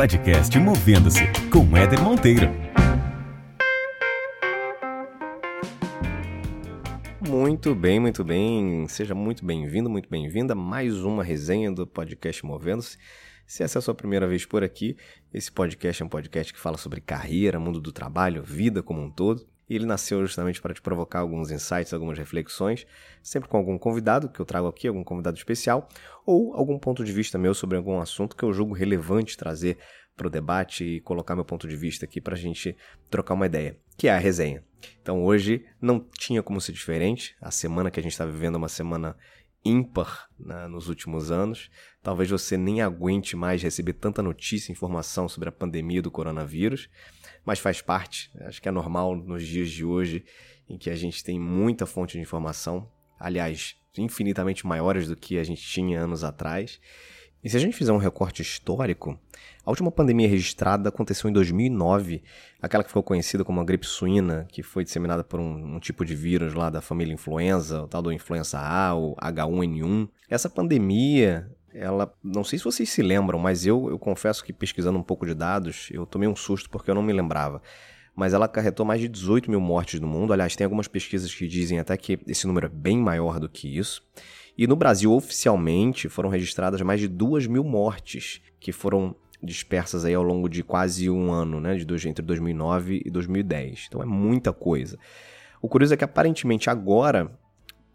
Podcast Movendo-se com Éder Monteiro. Muito bem, muito bem. Seja muito bem-vindo, muito bem-vinda mais uma resenha do podcast Movendo-se. Se essa é a sua primeira vez por aqui, esse podcast é um podcast que fala sobre carreira, mundo do trabalho, vida como um todo. E ele nasceu justamente para te provocar alguns insights, algumas reflexões, sempre com algum convidado que eu trago aqui, algum convidado especial, ou algum ponto de vista meu sobre algum assunto que eu julgo relevante trazer para o debate e colocar meu ponto de vista aqui para a gente trocar uma ideia, que é a resenha. Então hoje não tinha como ser diferente, a semana que a gente está vivendo é uma semana ímpar né, nos últimos anos. Talvez você nem aguente mais receber tanta notícia e informação sobre a pandemia do coronavírus mas faz parte. Acho que é normal nos dias de hoje, em que a gente tem muita fonte de informação, aliás, infinitamente maiores do que a gente tinha anos atrás. E se a gente fizer um recorte histórico, a última pandemia registrada aconteceu em 2009, aquela que ficou conhecida como a gripe suína, que foi disseminada por um, um, tipo de vírus lá da família influenza, o tal do influenza A, o H1N1. Essa pandemia ela, não sei se vocês se lembram, mas eu, eu confesso que pesquisando um pouco de dados, eu tomei um susto porque eu não me lembrava. Mas ela acarretou mais de 18 mil mortes no mundo. Aliás, tem algumas pesquisas que dizem até que esse número é bem maior do que isso. E no Brasil, oficialmente, foram registradas mais de 2 mil mortes que foram dispersas aí ao longo de quase um ano, né? De dois, entre 2009 e 2010. Então é muita coisa. O curioso é que aparentemente agora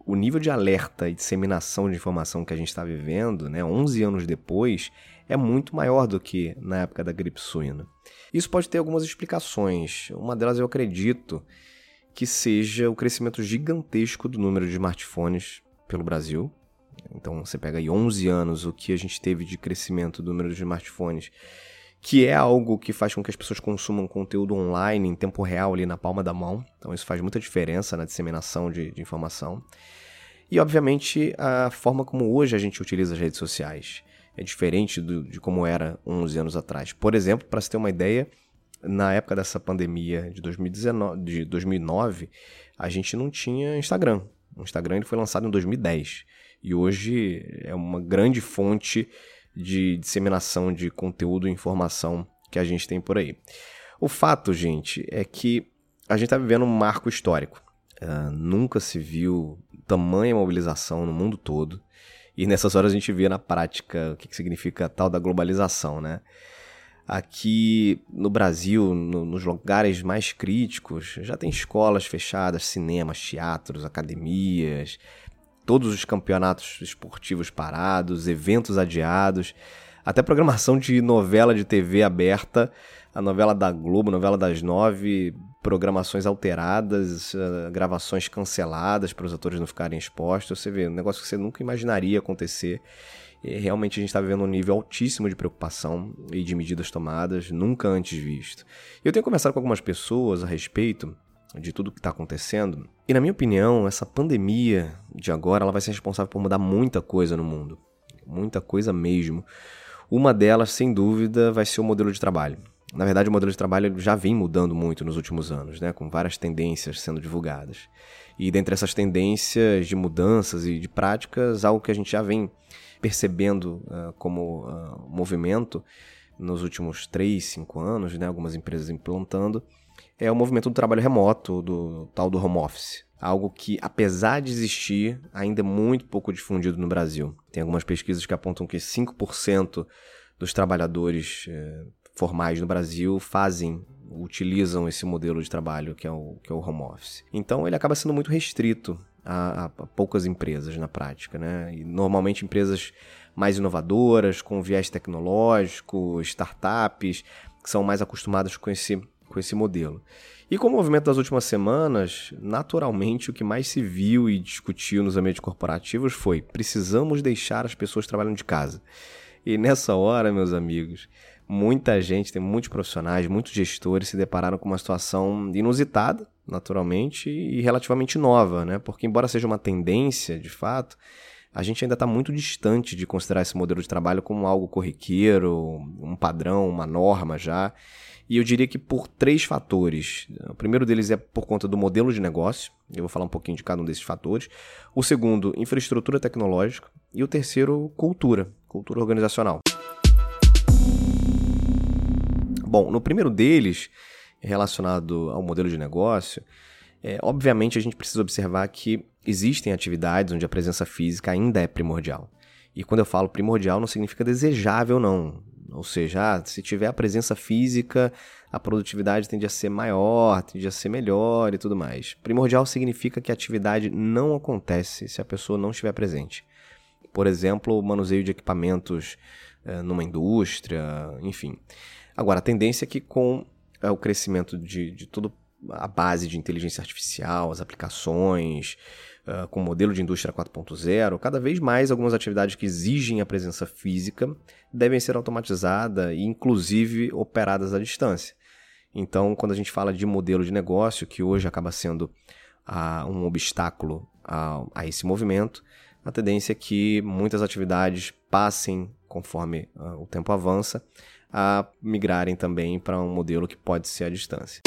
o nível de alerta e disseminação de informação que a gente está vivendo, né, 11 anos depois, é muito maior do que na época da gripe suína. Isso pode ter algumas explicações. Uma delas eu acredito que seja o crescimento gigantesco do número de smartphones pelo Brasil. Então você pega aí 11 anos o que a gente teve de crescimento do número de smartphones que é algo que faz com que as pessoas consumam conteúdo online em tempo real ali na palma da mão. Então isso faz muita diferença na disseminação de, de informação. E obviamente a forma como hoje a gente utiliza as redes sociais é diferente do, de como era 11 anos atrás. Por exemplo, para você ter uma ideia, na época dessa pandemia de, 2019, de 2009, a gente não tinha Instagram. O Instagram ele foi lançado em 2010 e hoje é uma grande fonte de disseminação de conteúdo e informação que a gente tem por aí. O fato, gente, é que a gente está vivendo um marco histórico. Uh, nunca se viu tamanha mobilização no mundo todo. E nessas horas a gente vê na prática o que, que significa a tal da globalização, né? Aqui no Brasil, no, nos lugares mais críticos, já tem escolas fechadas, cinemas, teatros, academias, todos os campeonatos esportivos parados, eventos adiados, até programação de novela de TV aberta, a novela da Globo, novela das nove, programações alteradas, uh, gravações canceladas para os atores não ficarem expostos. Você vê, um negócio que você nunca imaginaria acontecer. E realmente a gente está vivendo um nível altíssimo de preocupação e de medidas tomadas, nunca antes visto. Eu tenho conversado com algumas pessoas a respeito de tudo que está acontecendo. E na minha opinião, essa pandemia de agora ela vai ser responsável por mudar muita coisa no mundo. Muita coisa mesmo. Uma delas, sem dúvida, vai ser o modelo de trabalho. Na verdade, o modelo de trabalho já vem mudando muito nos últimos anos, né? com várias tendências sendo divulgadas. E dentre essas tendências de mudanças e de práticas, algo que a gente já vem percebendo uh, como uh, movimento nos últimos 3, 5 anos, né? algumas empresas implantando, é o movimento do trabalho remoto, do tal do home office. Algo que, apesar de existir, ainda é muito pouco difundido no Brasil. Tem algumas pesquisas que apontam que 5% dos trabalhadores eh, formais no Brasil fazem, utilizam esse modelo de trabalho que é o, que é o home office. Então ele acaba sendo muito restrito a, a, a poucas empresas na prática, né? E normalmente empresas mais inovadoras, com viés tecnológico, startups, que são mais acostumadas com esse com esse modelo. E com o movimento das últimas semanas, naturalmente o que mais se viu e discutiu nos ambientes corporativos foi: precisamos deixar as pessoas trabalhando de casa. E nessa hora, meus amigos, muita gente, tem muitos profissionais, muitos gestores se depararam com uma situação inusitada, naturalmente, e relativamente nova, né? Porque, embora seja uma tendência, de fato, a gente ainda está muito distante de considerar esse modelo de trabalho como algo corriqueiro, um padrão, uma norma já. E eu diria que por três fatores. O primeiro deles é por conta do modelo de negócio, eu vou falar um pouquinho de cada um desses fatores. O segundo, infraestrutura tecnológica. E o terceiro, cultura, cultura organizacional. Bom, no primeiro deles, relacionado ao modelo de negócio, é, obviamente a gente precisa observar que existem atividades onde a presença física ainda é primordial. E quando eu falo primordial, não significa desejável, não. Ou seja, ah, se tiver a presença física, a produtividade tende a ser maior, tende a ser melhor e tudo mais. Primordial significa que a atividade não acontece se a pessoa não estiver presente. Por exemplo, o manuseio de equipamentos é, numa indústria, enfim. Agora, a tendência é que com é, o crescimento de, de toda a base de inteligência artificial, as aplicações, uh, com o modelo de indústria 4.0, cada vez mais algumas atividades que exigem a presença física devem ser automatizadas e, inclusive, operadas à distância. Então, quando a gente fala de modelo de negócio, que hoje acaba sendo uh, um obstáculo a, a, esse movimento, a tendência é que muitas atividades passem, conforme uh, o tempo avança, a migrarem também para um modelo que pode ser à distância.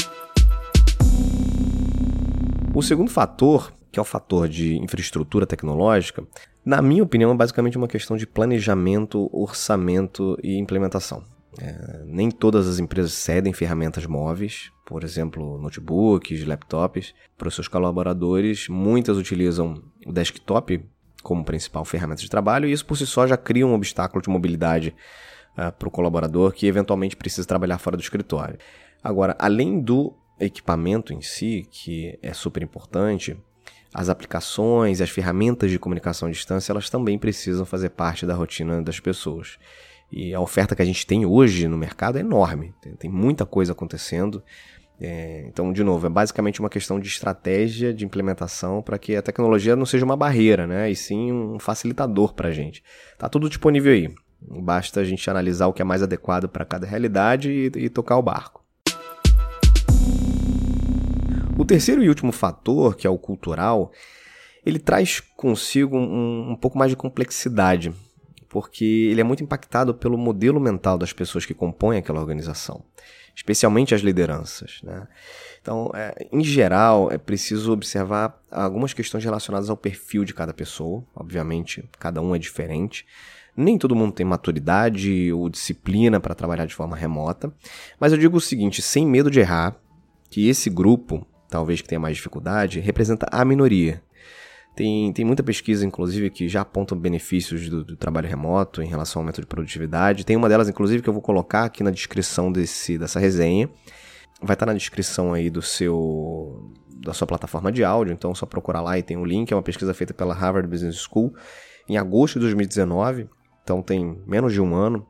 O segundo fator, que é o fator de infraestrutura tecnológica, na minha opinião, é basicamente uma questão de planejamento, orçamento e implementação. É, nem todas as empresas cedem ferramentas móveis, por exemplo, notebooks, laptops, para os seus colaboradores. Muitas utilizam o desktop como principal ferramenta de trabalho, e isso por si só já cria um obstáculo de mobilidade uh, para o colaborador que eventualmente precisa trabalhar fora do escritório. Agora, além do equipamento em si, que é super importante, as aplicações as ferramentas de comunicação à distância, elas também precisam fazer parte da rotina das pessoas. E a oferta que a gente tem hoje no mercado é enorme, tem, tem muita coisa acontecendo. É, então, de novo, é basicamente uma questão de estratégia de implementação para que a tecnologia não seja uma barreira, né? E sim um facilitador para a gente. Tá tudo disponível aí. Basta a gente analisar o que é mais adequado para cada realidade e, e tocar o barco. O terceiro e último fator, que é o cultural, ele traz consigo um, um pouco mais de complexidade, porque ele é muito impactado pelo modelo mental das pessoas que compõem aquela organização, especialmente as lideranças. Né? Então, é, em geral, é preciso observar algumas questões relacionadas ao perfil de cada pessoa. Obviamente, cada um é diferente. Nem todo mundo tem maturidade ou disciplina para trabalhar de forma remota. Mas eu digo o seguinte: sem medo de errar, que esse grupo talvez que tenha mais dificuldade, representa a minoria. Tem, tem muita pesquisa, inclusive, que já aponta benefícios do, do, trabalho remoto em relação ao aumento de produtividade. Tem uma delas, inclusive, que eu vou colocar aqui na descrição desse, dessa resenha. Vai estar na descrição aí do seu da sua plataforma de áudio, então é só procurar lá e tem o um link. É uma pesquisa feita pela Harvard Business School em agosto de 2019, então tem menos de um ano.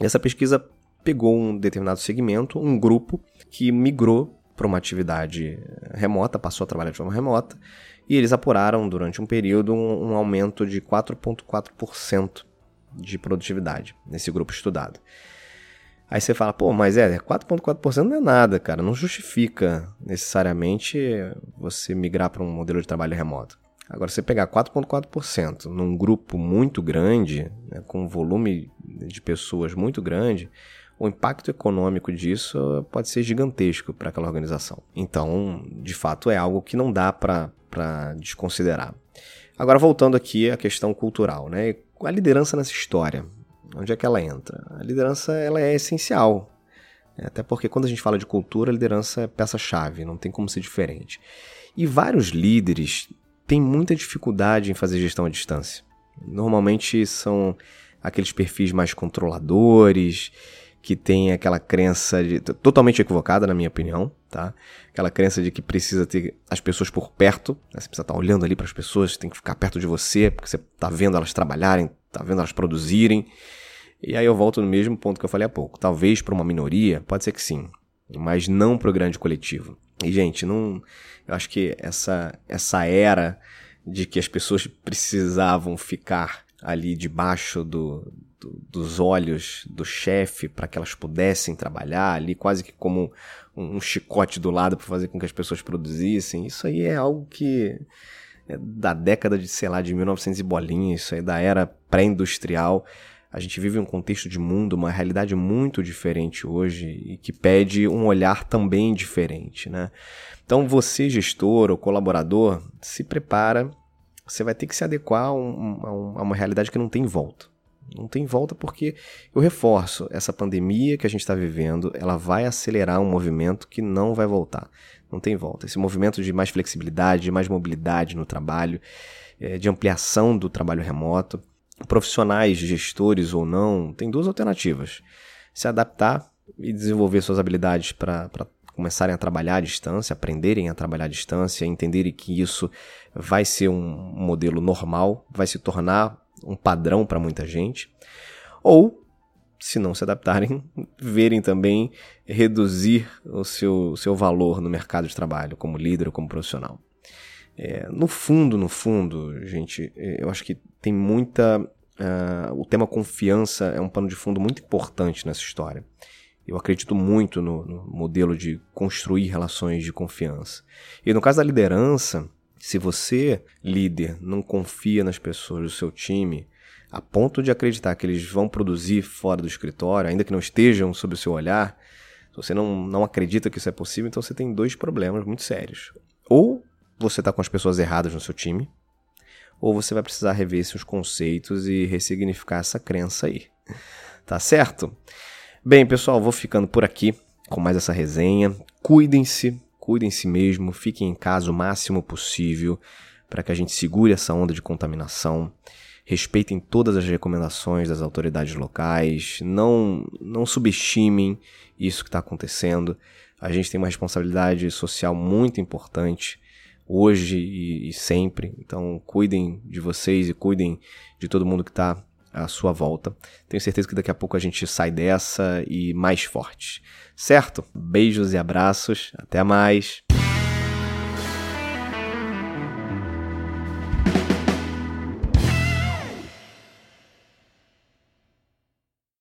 E essa pesquisa pegou um determinado segmento, um grupo que migrou para uma atividade remota, passou a trabalhar de forma remota, e eles apuraram durante um período um, um aumento de 4,4% de produtividade nesse grupo estudado. Aí você fala, pô, mas é, 4,4% não é nada, cara, não justifica necessariamente você migrar para um modelo de trabalho remoto. Agora, você pegar 4,4% num grupo muito grande, né, com um volume de pessoas muito grande, o impacto econômico disso pode ser gigantesco para aquela organização. Então, de fato, é algo que não dá para desconsiderar. Agora, voltando aqui à questão cultural, né? A liderança nessa história, onde é que ela entra? A liderança ela é essencial. Né? Até porque quando a gente fala de cultura, a liderança é peça-chave, não tem como ser diferente. E vários líderes têm muita dificuldade em fazer gestão à distância. Normalmente são aqueles perfis mais controladores, que tem aquela crença de, totalmente equivocada, na minha opinião, tá? Aquela crença de que precisa ter as pessoas por perto, né? você precisa estar olhando ali para as pessoas, tem que ficar perto de você, porque você está vendo elas trabalharem, está vendo elas produzirem. E aí eu volto no mesmo ponto que eu falei há pouco. Talvez para uma minoria, pode ser que sim, mas não para o grande coletivo. E gente, não, eu acho que essa essa era de que as pessoas precisavam ficar ali debaixo do, do, dos olhos do chefe para que elas pudessem trabalhar ali, quase que como um, um chicote do lado para fazer com que as pessoas produzissem. Isso aí é algo que é da década de, sei lá, de 1900 e bolinha, isso aí da era pré-industrial. A gente vive um contexto de mundo, uma realidade muito diferente hoje e que pede um olhar também diferente, né? Então você, gestor ou colaborador, se prepara, você vai ter que se adequar a, um, a uma realidade que não tem volta. Não tem volta porque eu reforço, essa pandemia que a gente está vivendo, ela vai acelerar um movimento que não vai voltar. Não tem volta. Esse movimento de mais flexibilidade, de mais mobilidade no trabalho, é, de ampliação do trabalho remoto, profissionais, gestores ou não, tem duas alternativas. Se adaptar e desenvolver suas habilidades para começarem a trabalhar à distância, aprenderem a trabalhar à distância, entenderem que isso vai ser um modelo normal, vai se tornar um padrão para muita gente. Ou, se não se adaptarem, verem também reduzir o seu, seu valor no mercado de trabalho, como líder ou como profissional. É, no fundo, no fundo, gente, é, eu acho que tem muita. Uh, o tema confiança é um pano de fundo muito importante nessa história. Eu acredito muito no, no, modelo de construir relações de confiança. E no caso da liderança, se você, líder, não confia nas pessoas do seu time, a ponto de acreditar que eles vão produzir fora do escritório, ainda que não estejam sob o seu olhar, se você não, não acredita que isso é possível, então você tem dois problemas muito sérios. Ou você está com as pessoas erradas no seu time, ou você vai precisar rever seus conceitos e ressignificar essa crença aí. Tá certo? Bem, pessoal, vou ficando por aqui com mais essa resenha. Cuidem-se, cuidem-se mesmo, fiquem em casa o máximo possível para que a gente segure essa onda de contaminação. Respeitem todas as recomendações das autoridades locais, não, não subestimem isso que está acontecendo. A gente tem uma responsabilidade social muito importante hoje e, e sempre. Então, cuidem de vocês e cuidem de todo mundo que está à sua volta. Tenho certeza que daqui a pouco a gente sai dessa e mais forte. Certo? Beijos e abraços. Até mais.